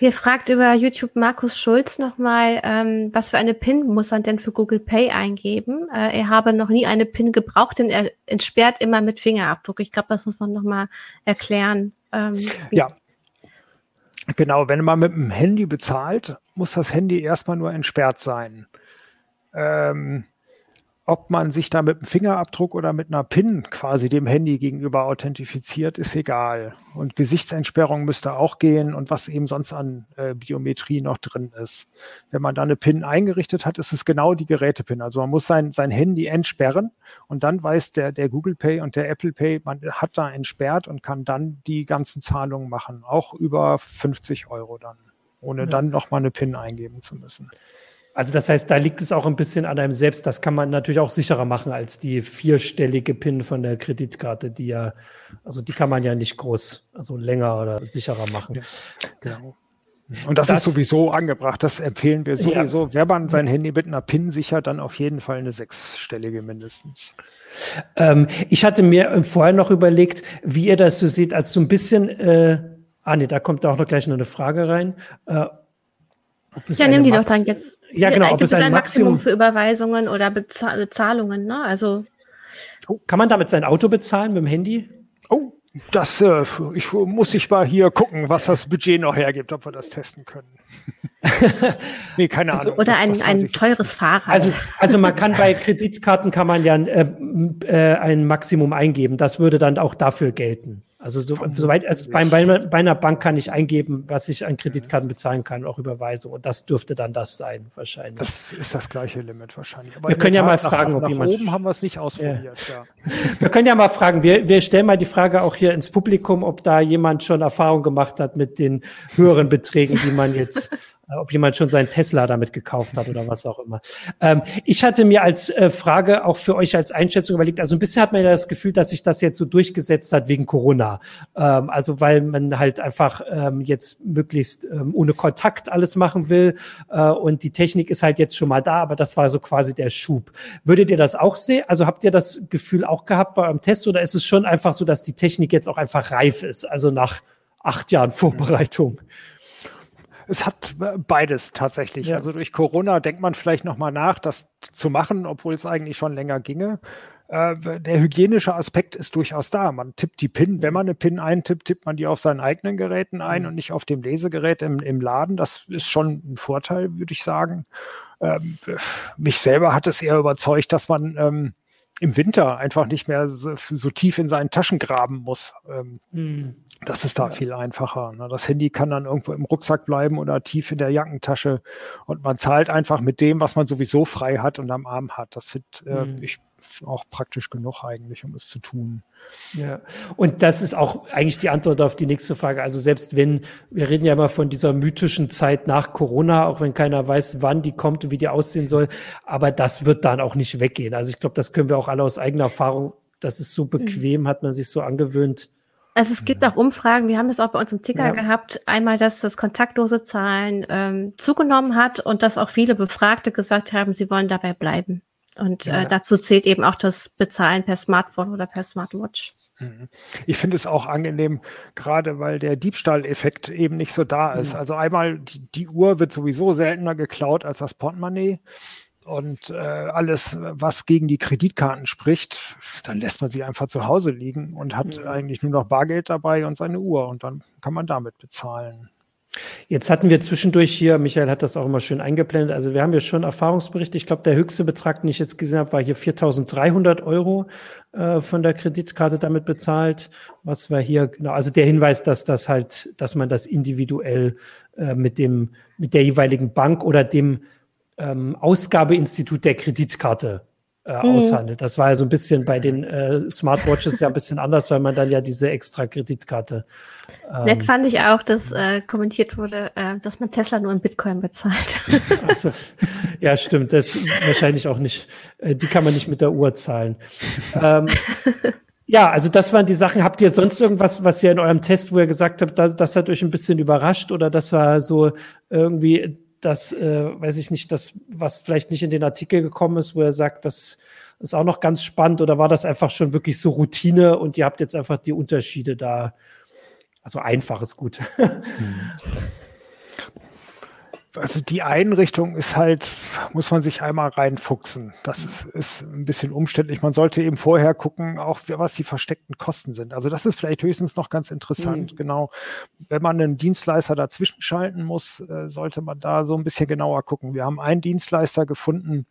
Hier fragt über YouTube Markus Schulz nochmal, ähm, was für eine PIN muss man denn für Google Pay eingeben? Äh, er habe noch nie eine PIN gebraucht, denn er entsperrt immer mit Fingerabdruck. Ich glaube, das muss man nochmal erklären. Ähm, ja, Genau, wenn man mit dem Handy bezahlt, muss das Handy erstmal nur entsperrt sein. Ähm, ob man sich da mit einem Fingerabdruck oder mit einer PIN quasi dem Handy gegenüber authentifiziert, ist egal. Und Gesichtsentsperrung müsste auch gehen und was eben sonst an äh, Biometrie noch drin ist. Wenn man da eine PIN eingerichtet hat, ist es genau die Geräte-PIN. Also man muss sein, sein Handy entsperren und dann weiß der, der Google Pay und der Apple Pay, man hat da entsperrt und kann dann die ganzen Zahlungen machen, auch über 50 Euro dann, ohne ja. dann nochmal eine PIN eingeben zu müssen. Also das heißt, da liegt es auch ein bisschen an einem selbst. Das kann man natürlich auch sicherer machen als die vierstellige PIN von der Kreditkarte, die ja, also die kann man ja nicht groß, also länger oder sicherer machen. Ja, genau. Und das, das, ist sowieso angebracht. Das empfehlen wir sowieso. Ja. Wer man sein Handy mit einer PIN sichert, dann auf jeden Fall eine sechsstellige mindestens. Ähm, ich hatte mir vorher noch überlegt, wie ihr das so seht. Also so ein bisschen, äh, ah nee, da kommt auch noch gleich noch eine Frage rein. Äh, ja, nimm die Max doch dann jetzt. Ja, genau. Gibt es ein, ein Maximum, Maximum für Überweisungen oder Bezahl Bezahlungen? Ne? Also oh, kann man damit sein Auto bezahlen mit dem Handy? Oh, das äh, ich muss ich mal hier gucken, was das Budget noch hergibt, ob wir das testen können. nee, keine also, Ahnung. Oder das, ein, das ein teures Fahrrad. Also, also man kann bei Kreditkarten kann man ja äh, äh, ein Maximum eingeben. Das würde dann auch dafür gelten. Also so, soweit, also bei, bei, bei, einer Bank kann ich eingeben, was ich an Kreditkarten bezahlen kann, auch Überweisung. Und das dürfte dann das sein, wahrscheinlich. Das ist das gleiche Limit wahrscheinlich. Aber wir können ja mal fragen, nach, ob nach jemand. Oben haben wir es nicht ausprobiert, ja. ja. wir können ja mal fragen. Wir, wir stellen mal die Frage auch hier ins Publikum, ob da jemand schon Erfahrung gemacht hat mit den höheren Beträgen, die man jetzt ob jemand schon seinen Tesla damit gekauft hat oder was auch immer. Ähm, ich hatte mir als äh, Frage auch für euch als Einschätzung überlegt, also ein bisschen hat man ja das Gefühl, dass sich das jetzt so durchgesetzt hat wegen Corona. Ähm, also weil man halt einfach ähm, jetzt möglichst ähm, ohne Kontakt alles machen will äh, und die Technik ist halt jetzt schon mal da, aber das war so quasi der Schub. Würdet ihr das auch sehen? Also habt ihr das Gefühl auch gehabt bei eurem Test oder ist es schon einfach so, dass die Technik jetzt auch einfach reif ist, also nach acht Jahren Vorbereitung? Es hat beides tatsächlich. Ja. Also durch Corona denkt man vielleicht nochmal nach, das zu machen, obwohl es eigentlich schon länger ginge. Äh, der hygienische Aspekt ist durchaus da. Man tippt die PIN, wenn man eine PIN eintippt, tippt man die auf seinen eigenen Geräten ein mhm. und nicht auf dem Lesegerät im, im Laden. Das ist schon ein Vorteil, würde ich sagen. Ähm, mich selber hat es eher überzeugt, dass man ähm, im Winter einfach nicht mehr so, so, tief in seinen Taschen graben muss. Ähm, mm. Das ist da ja. viel einfacher. Ne? Das Handy kann dann irgendwo im Rucksack bleiben oder tief in der Jackentasche und man zahlt einfach mit dem, was man sowieso frei hat und am Arm hat. Das finde äh, mm. ich auch praktisch genug eigentlich, um es zu tun. Ja, und das ist auch eigentlich die Antwort auf die nächste Frage. Also selbst wenn, wir reden ja immer von dieser mythischen Zeit nach Corona, auch wenn keiner weiß, wann die kommt und wie die aussehen soll, aber das wird dann auch nicht weggehen. Also ich glaube, das können wir auch alle aus eigener Erfahrung, das ist so mhm. bequem, hat man sich so angewöhnt. Also es gibt auch Umfragen, wir haben das auch bei uns im Ticker ja. gehabt, einmal, dass das kontaktlose Zahlen ähm, zugenommen hat und dass auch viele Befragte gesagt haben, sie wollen dabei bleiben. Und ja. äh, dazu zählt eben auch das Bezahlen per Smartphone oder per Smartwatch. Mhm. Ich finde es auch angenehm, gerade weil der Diebstahleffekt eben nicht so da ist. Mhm. Also einmal, die, die, Uhr wird sowieso seltener geklaut als das Portemonnaie. Und äh, alles, was gegen die Kreditkarten spricht, dann lässt man sie einfach zu Hause liegen und hat mhm. eigentlich nur noch Bargeld dabei und seine Uhr und dann kann man damit bezahlen. Jetzt hatten wir zwischendurch hier, Michael hat das auch immer schön eingeblendet, also wir haben ja schon Erfahrungsberichte. Ich glaube, der höchste Betrag, den ich jetzt gesehen habe, war hier 4.300 Euro äh, von der Kreditkarte damit bezahlt. Was war hier, genau, also der Hinweis, dass das halt, dass man das individuell äh, mit dem, mit der jeweiligen Bank oder dem ähm, Ausgabeinstitut der Kreditkarte äh, mhm. aushandelt. Das war ja so ein bisschen bei den äh, Smartwatches ja ein bisschen anders, weil man dann ja diese extra Kreditkarte. Ähm, Nett fand ich auch, dass äh, kommentiert wurde, äh, dass man Tesla nur in Bitcoin bezahlt. Also, ja, stimmt. Das wahrscheinlich auch nicht. Äh, die kann man nicht mit der Uhr zahlen. Ähm, ja, also das waren die Sachen. Habt ihr sonst irgendwas, was ihr in eurem Test, wo ihr gesagt habt, das, das hat euch ein bisschen überrascht oder das war so irgendwie das, äh, weiß ich nicht, das, was vielleicht nicht in den Artikel gekommen ist, wo er sagt, das ist auch noch ganz spannend oder war das einfach schon wirklich so Routine und ihr habt jetzt einfach die Unterschiede da? Also einfach ist gut. Also die Einrichtung ist halt, muss man sich einmal reinfuchsen. Das ist, ist ein bisschen umständlich. Man sollte eben vorher gucken, auch was die versteckten Kosten sind. Also das ist vielleicht höchstens noch ganz interessant. Mhm. Genau. Wenn man einen Dienstleister dazwischen schalten muss, äh, sollte man da so ein bisschen genauer gucken. Wir haben einen Dienstleister gefunden,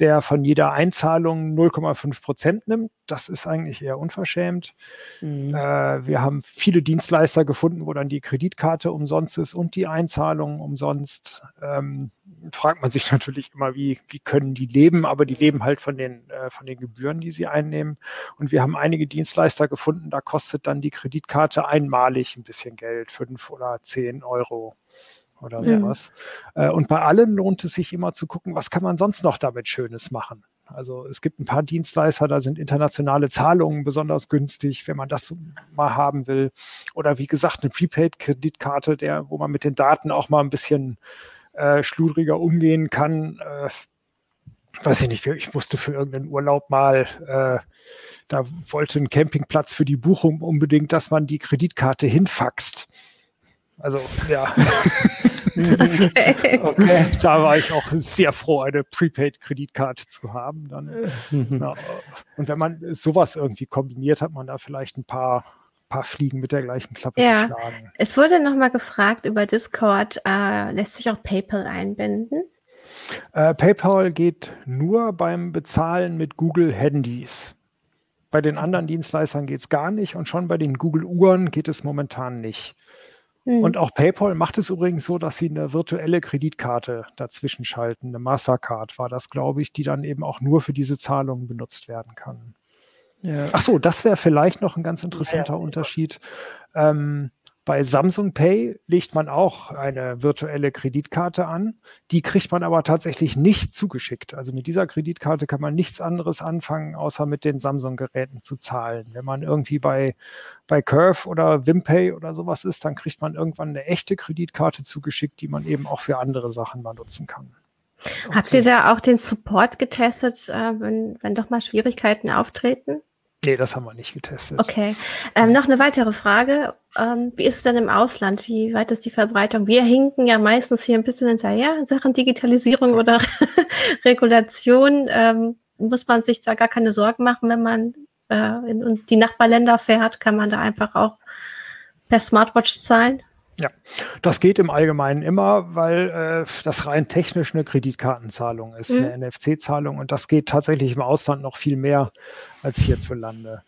der von jeder Einzahlung 0,5 Prozent nimmt. Das ist eigentlich eher unverschämt. Mhm. Äh, wir haben viele Dienstleister gefunden, wo dann die Kreditkarte umsonst ist und die Einzahlung umsonst. Ähm, fragt man sich natürlich immer, wie, wie können die leben, aber die leben halt von den, äh, von den Gebühren, die sie einnehmen. Und wir haben einige Dienstleister gefunden, da kostet dann die Kreditkarte einmalig ein bisschen Geld, fünf oder zehn Euro oder sowas. Mhm. und bei allen lohnt es sich immer zu gucken, was kann man sonst noch damit Schönes machen. Also es gibt ein paar Dienstleister, da sind internationale Zahlungen besonders günstig, wenn man das mal haben will. Oder wie gesagt, eine Prepaid-Kreditkarte, der, wo man mit den Daten auch mal ein bisschen äh, schludriger umgehen kann. Äh, weiß ich nicht, ich musste für irgendeinen Urlaub mal, äh, da wollte ein Campingplatz für die Buchung unbedingt, dass man die Kreditkarte hinfaxt. Also ja. Okay. okay. Da war ich auch sehr froh, eine Prepaid-Kreditkarte zu haben. Dann, mhm. ja. Und wenn man sowas irgendwie kombiniert, hat man da vielleicht ein paar paar Fliegen mit der gleichen Klappe ja. geschlagen. Es wurde nochmal gefragt über Discord, äh, lässt sich auch PayPal einbinden? Äh, PayPal geht nur beim Bezahlen mit Google Handys. Bei den anderen Dienstleistern geht es gar nicht und schon bei den Google Uhren geht es momentan nicht. Mhm. Und auch PayPal macht es übrigens so, dass sie eine virtuelle Kreditkarte dazwischen schalten. Eine Mastercard war das, glaube ich, die dann eben auch nur für diese Zahlungen benutzt werden kann. Ja. Ach so, das wäre vielleicht noch ein ganz interessanter ja, ja. Unterschied. Ähm, bei Samsung Pay legt man auch eine virtuelle Kreditkarte an. Die kriegt man aber tatsächlich nicht zugeschickt. Also mit dieser Kreditkarte kann man nichts anderes anfangen, außer mit den Samsung-Geräten zu zahlen. Wenn man irgendwie bei, bei Curve oder Wimpay oder sowas ist, dann kriegt man irgendwann eine echte Kreditkarte zugeschickt, die man eben auch für andere Sachen mal nutzen kann. Okay. Habt ihr da auch den Support getestet, äh, wenn, wenn doch mal Schwierigkeiten auftreten? Nee, das haben wir nicht getestet. Okay. Ähm, noch eine weitere Frage. Ähm, wie ist es denn im Ausland? Wie weit ist die Verbreitung? Wir hinken ja meistens hier ein bisschen hinterher in Sachen Digitalisierung oder Regulation. Ähm, muss man sich da gar keine Sorgen machen, wenn man äh, in die Nachbarländer fährt? Kann man da einfach auch per Smartwatch zahlen? Ja, das geht im Allgemeinen immer, weil äh, das rein technisch eine Kreditkartenzahlung ist, mhm. eine NFC-Zahlung und das geht tatsächlich im Ausland noch viel mehr als hierzulande.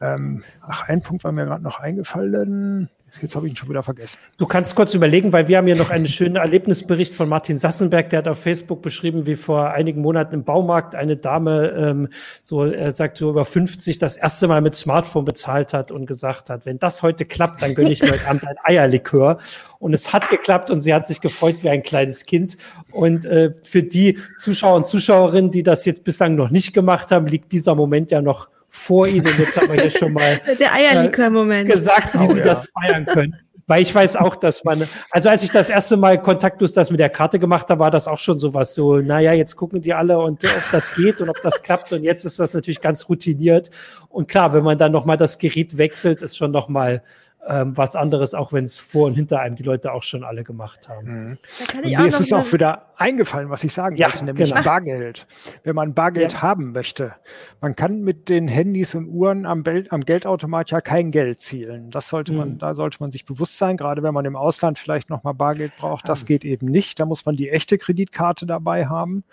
Ähm, ach, ein Punkt war mir gerade noch eingefallen. Jetzt habe ich ihn schon wieder vergessen. Du kannst kurz überlegen, weil wir haben hier noch einen schönen Erlebnisbericht von Martin Sassenberg, der hat auf Facebook beschrieben, wie vor einigen Monaten im Baumarkt eine Dame, ähm, so er sagt so über 50, das erste Mal mit Smartphone bezahlt hat und gesagt hat, wenn das heute klappt, dann gönne ich mir heute Abend ein Eierlikör. Und es hat geklappt und sie hat sich gefreut wie ein kleines Kind. Und äh, für die Zuschauer und Zuschauerinnen, die das jetzt bislang noch nicht gemacht haben, liegt dieser Moment ja noch vor ihnen. Jetzt haben wir hier schon mal Der Eierlikör-Moment. Äh, gesagt, wie oh, sie ja. das feiern können. Weil ich weiß auch, dass man, also als ich das erste Mal kontaktlos das mit der Karte gemacht habe, war das auch schon sowas so, naja, jetzt gucken die alle und ob das geht und ob das klappt. Und jetzt ist das natürlich ganz routiniert. Und klar, wenn man dann nochmal das Gerät wechselt, ist schon nochmal ähm, was anderes, auch wenn es vor und hinter einem die Leute auch schon alle gemacht haben. Mhm. und mir ist es auch wieder eingefallen, was ich sagen ja, wollte, nämlich genau. Bargeld. Wenn man Bargeld ja. haben möchte, man kann mit den Handys und Uhren am, Bel am Geldautomat ja kein Geld zielen. Das sollte man, mhm. da sollte man sich bewusst sein, gerade wenn man im Ausland vielleicht nochmal Bargeld braucht. Das mhm. geht eben nicht. Da muss man die echte Kreditkarte dabei haben.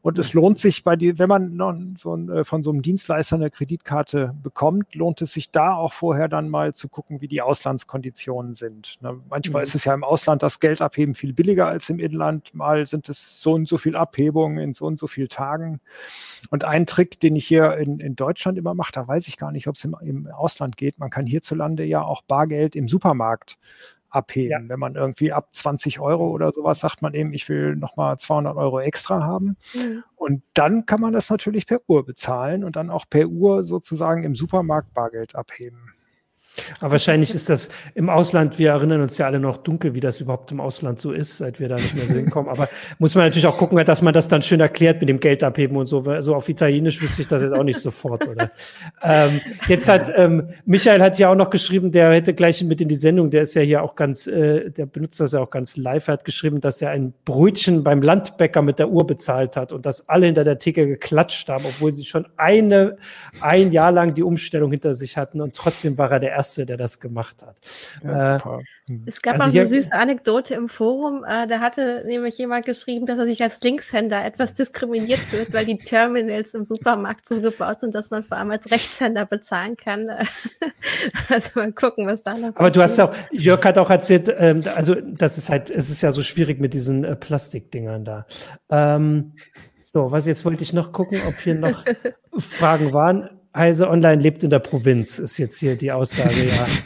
Und es lohnt sich bei die, wenn man so ein, äh, von so einem Dienstleister eine Kreditkarte bekommt, lohnt es sich da auch vorher dann mal zu gucken, wie die Auslandskonditionen sind. Ne? Manchmal mhm. ist es ja im Ausland das Geld abheben viel billiger als im Inland. Mal sind es so und so viel Abhebungen in so und so viel Tagen. Und ein Trick, den ich hier in, in Deutschland immer mache, da weiß ich gar nicht, ob es im, im Ausland geht. Man kann hierzulande ja auch Bargeld im Supermarkt abheben. Ja. Wenn man irgendwie ab 20 Euro oder sowas sagt man eben, ich will nochmal 200 Euro extra haben. Mhm. Und dann kann man das natürlich per Uhr bezahlen und dann auch per Uhr sozusagen im Supermarkt Bargeld abheben. Aber wahrscheinlich ist das im Ausland, wir erinnern uns ja alle noch dunkel, wie das überhaupt im Ausland so ist, seit wir da nicht mehr so hinkommen. Aber muss man natürlich auch gucken, dass man das dann schön erklärt mit dem Geld abheben und so. So auf Italienisch wüsste ich das jetzt auch nicht sofort, oder? ähm, jetzt hat ähm, Michael hat ja auch noch geschrieben, der hätte gleich mit in die Sendung, der ist ja hier auch ganz, äh, der benutzt das ja auch ganz live, hat geschrieben, dass er ein Brötchen beim Landbäcker mit der Uhr bezahlt hat und dass alle hinter der Theke geklatscht haben, obwohl sie schon eine, ein Jahr lang die Umstellung hinter sich hatten und trotzdem war er der Erste der das gemacht hat. Ja, äh, es gab also auch eine süße Anekdote im Forum. Äh, da hatte nämlich jemand geschrieben, dass er sich als Linkshänder etwas diskriminiert wird, weil die Terminals im Supermarkt so gebaut sind, dass man vor allem als Rechtshänder bezahlen kann. also mal gucken, was da noch Aber du hast ja auch, Jörg hat auch erzählt, ähm, also das ist halt, es ist ja so schwierig mit diesen äh, Plastikdingern da. Ähm, so, was jetzt wollte ich noch gucken, ob hier noch Fragen waren. Heise Online lebt in der Provinz, ist jetzt hier die Aussage, ja.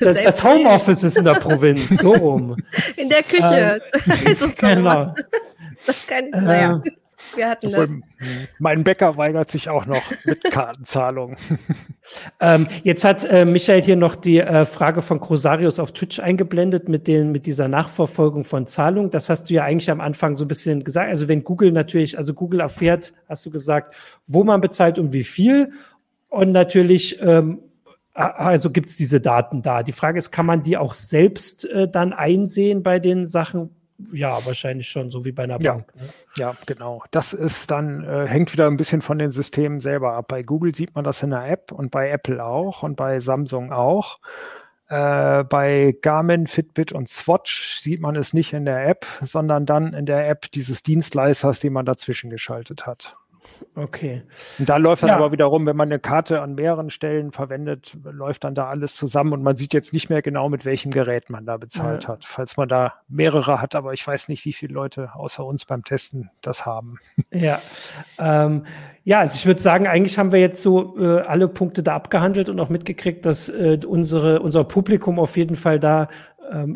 Das, das Homeoffice ist in der Provinz, so rum. In der Küche. Ähm, genau. Das kann, naja. Äh, wir hatten das. Mein Bäcker weigert sich auch noch mit Kartenzahlung. ähm, jetzt hat äh, Michael hier noch die äh, Frage von Crosarius auf Twitch eingeblendet mit, den, mit dieser Nachverfolgung von Zahlungen. Das hast du ja eigentlich am Anfang so ein bisschen gesagt. Also wenn Google natürlich, also Google erfährt, hast du gesagt, wo man bezahlt und wie viel. Und natürlich ähm, also gibt es diese Daten da. Die Frage ist, kann man die auch selbst äh, dann einsehen bei den Sachen, ja, wahrscheinlich schon, so wie bei einer ja. Bank. Ne? Ja, genau. Das ist dann, äh, hängt wieder ein bisschen von den Systemen selber ab. Bei Google sieht man das in der App und bei Apple auch und bei Samsung auch. Äh, bei Garmin, Fitbit und Swatch sieht man es nicht in der App, sondern dann in der App dieses Dienstleisters, den man dazwischen geschaltet hat. Okay. Und da läuft dann ja. aber wiederum, wenn man eine Karte an mehreren Stellen verwendet, läuft dann da alles zusammen und man sieht jetzt nicht mehr genau, mit welchem Gerät man da bezahlt ja. hat. Falls man da mehrere hat, aber ich weiß nicht, wie viele Leute außer uns beim Testen das haben. Ja. Ähm, ja, also ich würde sagen, eigentlich haben wir jetzt so äh, alle Punkte da abgehandelt und auch mitgekriegt, dass äh, unsere, unser Publikum auf jeden Fall da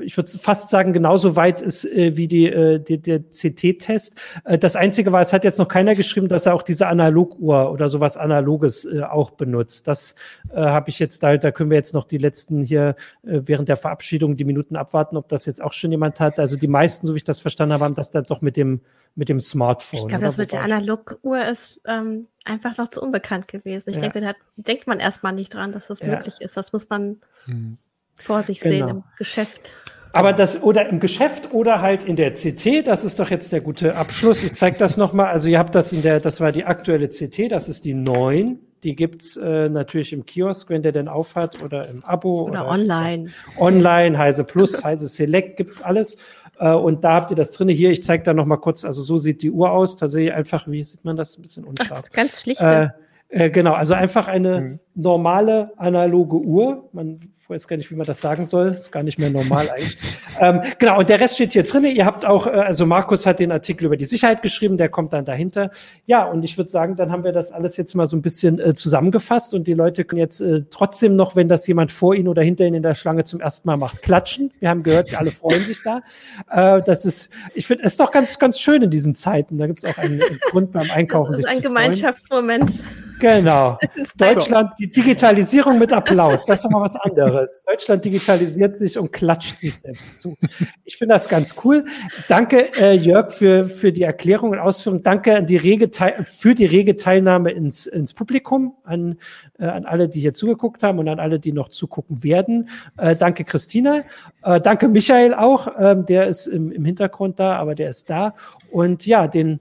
ich würde fast sagen, genauso weit ist äh, wie die, äh, die, der CT-Test. Äh, das Einzige war, es hat jetzt noch keiner geschrieben, dass er auch diese Analoguhr oder sowas Analoges äh, auch benutzt. Das äh, habe ich jetzt da, da können wir jetzt noch die letzten hier äh, während der Verabschiedung die Minuten abwarten, ob das jetzt auch schon jemand hat. Also die meisten, so wie ich das verstanden habe, haben das dann doch mit dem mit dem Smartphone. Ich glaube, das mit der Analoguhr ist ähm, einfach noch zu unbekannt gewesen. Ich ja. denke, da denkt man erstmal nicht dran, dass das ja. möglich ist. Das muss man hm vor sich genau. sehen im Geschäft. Aber das oder im Geschäft oder halt in der CT, das ist doch jetzt der gute Abschluss. Ich zeige das nochmal. Also ihr habt das in der, das war die aktuelle CT, das ist die 9. Die gibt's äh, natürlich im Kiosk, wenn der denn aufhat, oder im Abo. Oder, oder online. Online, Heise Plus, Heise Select, gibt's alles. Äh, und da habt ihr das drinne. Hier, ich zeige da nochmal kurz, also so sieht die Uhr aus. Tatsächlich einfach, wie sieht man das? Ein bisschen unscharf. Ach, ganz schlicht. Äh, äh, genau, also einfach eine mhm. Normale analoge Uhr. Man weiß gar nicht, wie man das sagen soll. Ist gar nicht mehr normal eigentlich. ähm, genau, und der Rest steht hier drin. Ihr habt auch, äh, also Markus hat den Artikel über die Sicherheit geschrieben, der kommt dann dahinter. Ja, und ich würde sagen, dann haben wir das alles jetzt mal so ein bisschen äh, zusammengefasst und die Leute können jetzt äh, trotzdem noch, wenn das jemand vor ihnen oder hinter ihnen in der Schlange zum ersten Mal macht, klatschen. Wir haben gehört, alle freuen sich da. Äh, das ist, ich finde, es ist doch ganz, ganz schön in diesen Zeiten. Da gibt es auch einen, einen, Grund beim Einkaufen. Das ist sich ein Gemeinschaftsmoment. Genau. Deutschland, die Digitalisierung mit Applaus. Das ist doch mal was anderes. Deutschland digitalisiert sich und klatscht sich selbst zu. Ich finde das ganz cool. Danke, äh, Jörg, für, für die Erklärung und Ausführung. Danke an die rege für die rege Teilnahme ins, ins Publikum, an, äh, an alle, die hier zugeguckt haben und an alle, die noch zugucken werden. Äh, danke, Christina. Äh, danke, Michael auch. Ähm, der ist im, im Hintergrund da, aber der ist da. Und ja, den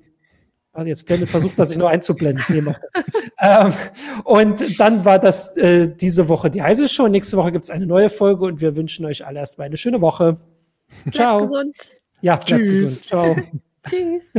also jetzt blendet, versucht das sich nur einzublenden. Nee, ähm, und dann war das äh, diese Woche die heiße Show. Nächste Woche gibt es eine neue Folge und wir wünschen euch alle erstmal eine schöne Woche. Bleibt Ciao. gesund. Ja, bleibt Tschüss. gesund. Ciao. Tschüss.